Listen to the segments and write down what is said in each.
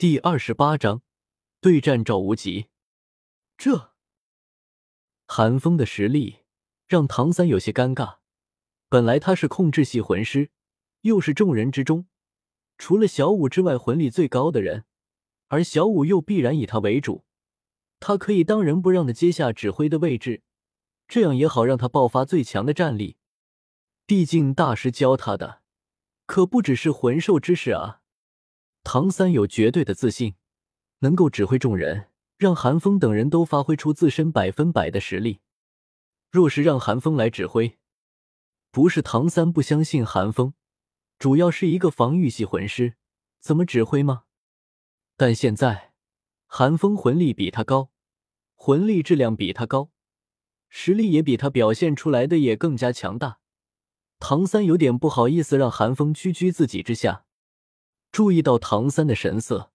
第二十八章对战赵无极。这韩风的实力让唐三有些尴尬。本来他是控制系魂师，又是众人之中除了小五之外魂力最高的人，而小五又必然以他为主，他可以当仁不让的接下指挥的位置，这样也好让他爆发最强的战力。毕竟大师教他的可不只是魂兽之事啊。唐三有绝对的自信，能够指挥众人，让韩风等人都发挥出自身百分百的实力。若是让韩风来指挥，不是唐三不相信韩风，主要是一个防御系魂师，怎么指挥吗？但现在韩风魂力比他高，魂力质量比他高，实力也比他表现出来的也更加强大。唐三有点不好意思让韩风屈居自己之下。注意到唐三的神色，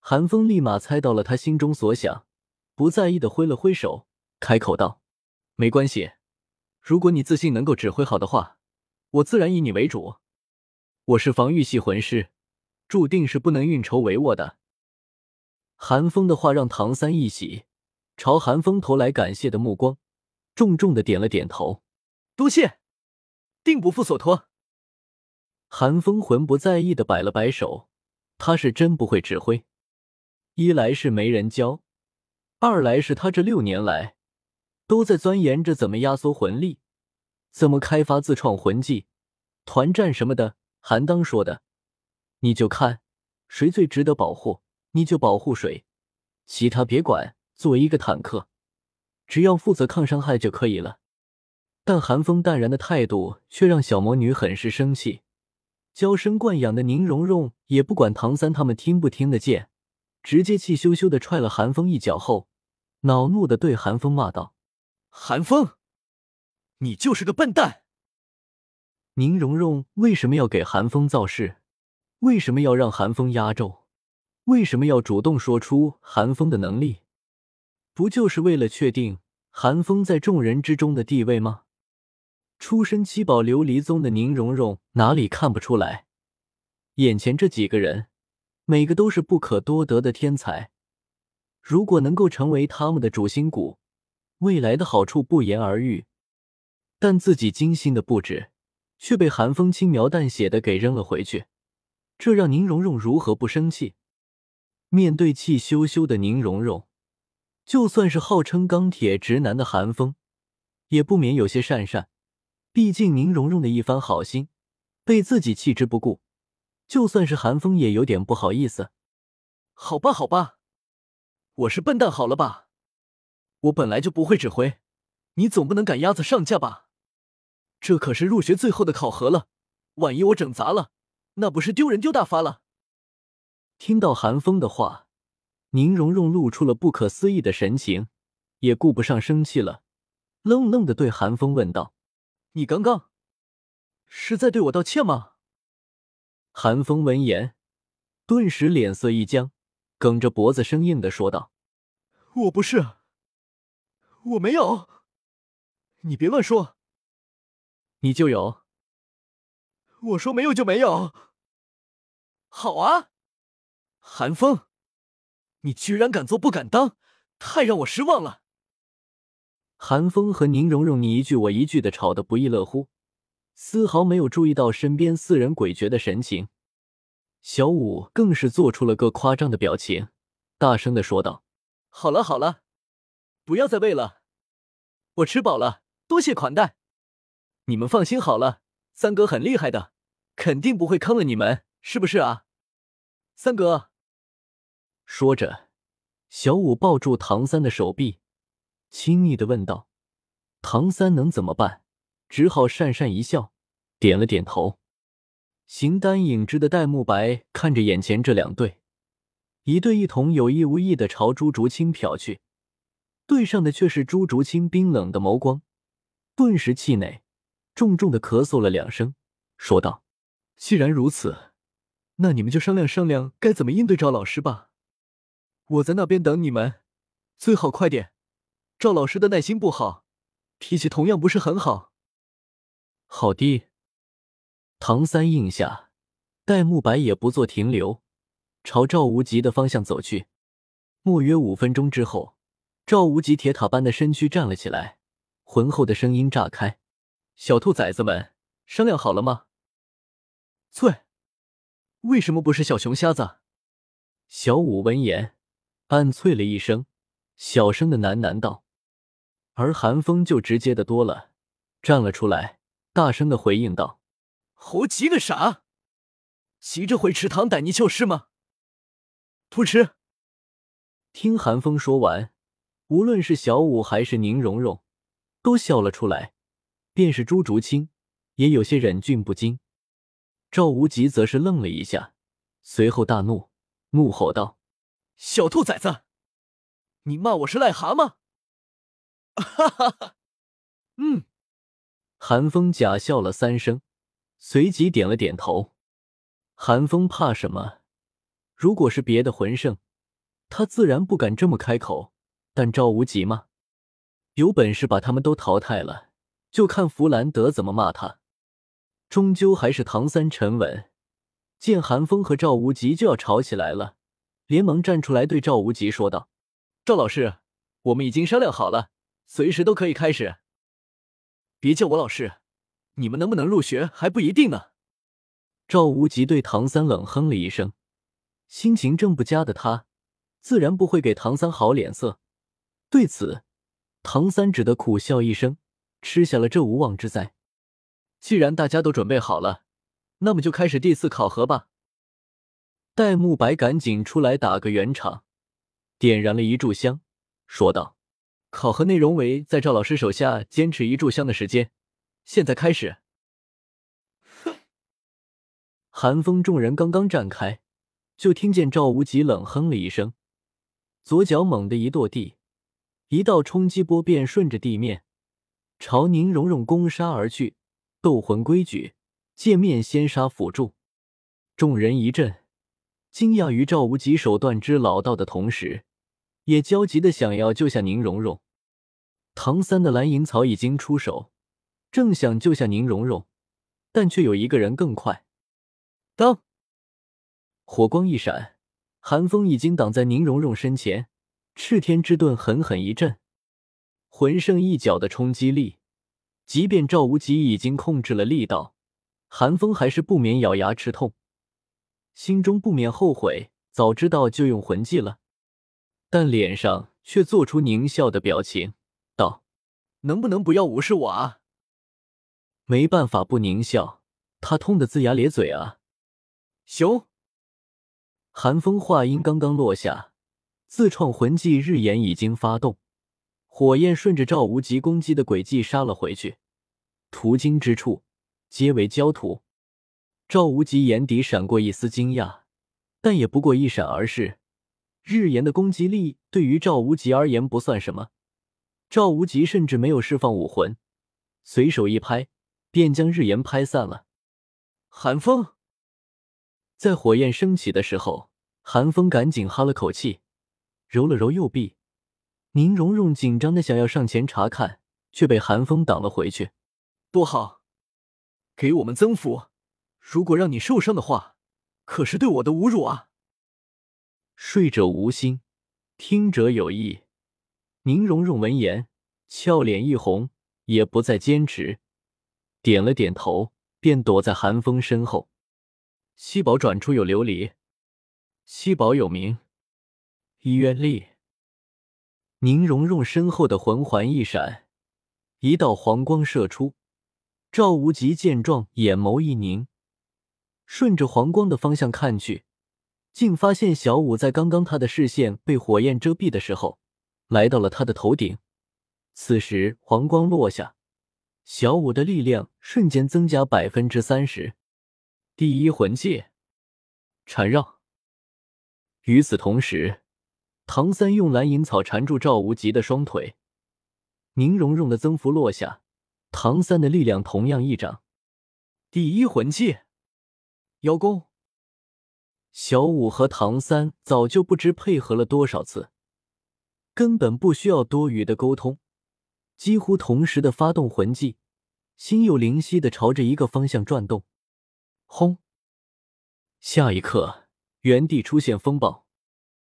韩风立马猜到了他心中所想，不在意的挥了挥手，开口道：“没关系，如果你自信能够指挥好的话，我自然以你为主。我是防御系魂师，注定是不能运筹帷幄的。”韩风的话让唐三一喜，朝韩风投来感谢的目光，重重的点了点头：“多谢，定不负所托。”韩风魂不在意的摆了摆手，他是真不会指挥，一来是没人教，二来是他这六年来都在钻研着怎么压缩魂力，怎么开发自创魂技、团战什么的。韩当说的，你就看谁最值得保护，你就保护谁，其他别管。作为一个坦克，只要负责抗伤害就可以了。但韩风淡然的态度却让小魔女很是生气。娇生惯养的宁荣荣也不管唐三他们听不听得见，直接气咻咻的踹了韩风一脚后，恼怒的对韩风骂道：“韩风，你就是个笨蛋！”宁荣荣为什么要给韩风造势？为什么要让韩风压轴？为什么要主动说出韩风的能力？不就是为了确定韩风在众人之中的地位吗？出身七宝琉璃宗的宁荣荣哪里看不出来？眼前这几个人，每个都是不可多得的天才。如果能够成为他们的主心骨，未来的好处不言而喻。但自己精心的布置，却被寒风轻描淡写的给扔了回去，这让宁荣荣如何不生气？面对气羞羞的宁荣荣，就算是号称钢铁直男的寒风，也不免有些讪讪。毕竟宁荣荣的一番好心被自己弃之不顾，就算是韩风也有点不好意思。好吧，好吧，我是笨蛋，好了吧？我本来就不会指挥，你总不能赶鸭子上架吧？这可是入学最后的考核了，万一我整砸了，那不是丢人丢大发了？听到韩风的话，宁荣荣露出了不可思议的神情，也顾不上生气了，愣愣的对韩风问道。你刚刚是在对我道歉吗？韩风闻言，顿时脸色一僵，梗着脖子生硬的说道：“我不是，我没有，你别乱说，你就有。我说没有就没有。好啊，韩风，你居然敢做不敢当，太让我失望了。”韩风和宁荣荣你一句我一句的吵得不亦乐乎，丝毫没有注意到身边四人诡谲的神情。小五更是做出了个夸张的表情，大声的说道：“好了好了，不要再喂了，我吃饱了，多谢款待。你们放心好了，三哥很厉害的，肯定不会坑了你们，是不是啊？三哥。”说着，小五抱住唐三的手臂。亲昵的问道：“唐三能怎么办？只好讪讪一笑，点了点头。”形单影只的戴沐白看着眼前这两对，一对一同有意无意的朝朱竹清瞟去，对上的却是朱竹清冰冷的眸光，顿时气馁，重重的咳嗽了两声，说道：“既然如此，那你们就商量商量该怎么应对赵老师吧。我在那边等你们，最好快点。”赵老师的耐心不好，脾气同样不是很好。好的，唐三应下，戴沐白也不做停留，朝赵无极的方向走去。莫约五分钟之后，赵无极铁塔般的身躯站了起来，浑厚的声音炸开：“小兔崽子们，商量好了吗？”“翠，为什么不是小熊瞎子？”小五闻言暗啐了一声，小声的喃喃道。而韩风就直接的多了，站了出来，大声的回应道：“猴急个啥？急着回池塘逮泥鳅是吗？”不吃。听韩风说完，无论是小五还是宁荣荣，都笑了出来。便是朱竹清，也有些忍俊不禁。赵无极则是愣了一下，随后大怒，怒吼道：“小兔崽子，你骂我是癞蛤蟆！”哈哈哈，嗯。韩风假笑了三声，随即点了点头。韩风怕什么？如果是别的魂圣，他自然不敢这么开口。但赵无极嘛，有本事把他们都淘汰了，就看弗兰德怎么骂他。终究还是唐三沉稳，见韩风和赵无极就要吵起来了，连忙站出来对赵无极说道：“赵老师，我们已经商量好了，随时都可以开始。别叫我老师，你们能不能入学还不一定呢。”赵无极对唐三冷哼了一声。心情正不佳的他，自然不会给唐三好脸色。对此，唐三只得苦笑一声，吃下了这无妄之灾。既然大家都准备好了，那么就开始第四考核吧。戴沐白赶紧出来打个圆场，点燃了一炷香，说道：“考核内容为在赵老师手下坚持一炷香的时间。现在开始。”！寒风众人刚刚站开。就听见赵无极冷哼了一声，左脚猛地一跺地，一道冲击波便顺着地面朝宁荣荣攻杀而去。斗魂规矩，见面先杀辅助。众人一震，惊讶于赵无极手段之老道的同时，也焦急的想要救下宁荣荣。唐三的蓝银草已经出手，正想救下宁荣荣，但却有一个人更快。当。火光一闪，寒风已经挡在宁荣荣身前。赤天之盾狠狠一震，魂圣一脚的冲击力，即便赵无极已经控制了力道，寒风还是不免咬牙吃痛，心中不免后悔，早知道就用魂技了。但脸上却做出狞笑的表情，道：“能不能不要无视我啊？”没办法，不狞笑，他痛得龇牙咧嘴啊！熊。寒风话音刚刚落下，自创魂技日炎已经发动，火焰顺着赵无极攻击的轨迹杀了回去，途经之处皆为焦土。赵无极眼底闪过一丝惊讶，但也不过一闪而逝。日炎的攻击力对于赵无极而言不算什么，赵无极甚至没有释放武魂，随手一拍便将日炎拍散了。寒风。在火焰升起的时候，寒风赶紧哈了口气，揉了揉右臂。宁荣荣紧张的想要上前查看，却被寒风挡了回去。多好，给我们增幅。如果让你受伤的话，可是对我的侮辱啊！睡者无心，听者有意。宁荣荣闻言，俏脸一红，也不再坚持，点了点头，便躲在寒风身后。七宝转出有琉璃，七宝有名，医院力。宁荣荣身后的魂环一闪，一道黄光射出。赵无极见状，眼眸一凝，顺着黄光的方向看去，竟发现小五在刚刚他的视线被火焰遮蔽的时候，来到了他的头顶。此时黄光落下，小五的力量瞬间增加百分之三十。第一魂技，缠绕。与此同时，唐三用蓝银草缠住赵无极的双腿。宁荣荣的增幅落下，唐三的力量同样一涨。第一魂技，邀功。小五和唐三早就不知配合了多少次，根本不需要多余的沟通，几乎同时的发动魂技，心有灵犀的朝着一个方向转动。轰！下一刻，原地出现风暴。